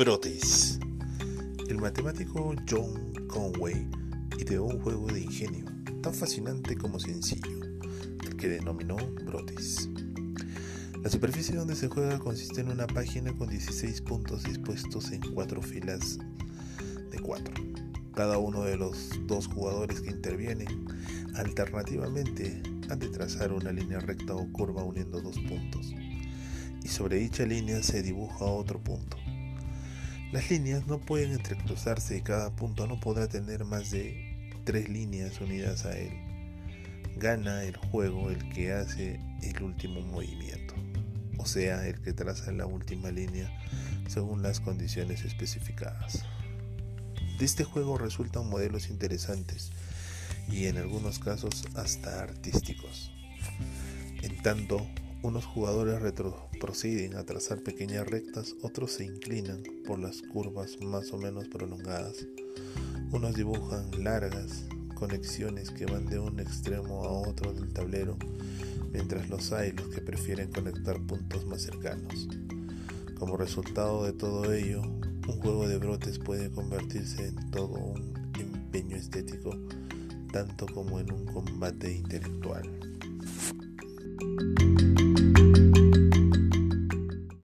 Brotes. El matemático John Conway ideó un juego de ingenio tan fascinante como sencillo, el que denominó Brotes. La superficie donde se juega consiste en una página con 16 puntos dispuestos en cuatro filas de cuatro. Cada uno de los dos jugadores que intervienen alternativamente han de trazar una línea recta o curva uniendo dos puntos y sobre dicha línea se dibuja otro punto. Las líneas no pueden entrecruzarse y cada punto no podrá tener más de tres líneas unidas a él. Gana el juego el que hace el último movimiento, o sea, el que traza la última línea según las condiciones especificadas. De este juego resultan modelos interesantes y en algunos casos hasta artísticos. En tanto, unos jugadores retroceden a trazar pequeñas rectas, otros se inclinan por las curvas más o menos prolongadas. Unos dibujan largas conexiones que van de un extremo a otro del tablero, mientras los hay los que prefieren conectar puntos más cercanos. Como resultado de todo ello, un juego de brotes puede convertirse en todo un empeño estético, tanto como en un combate intelectual.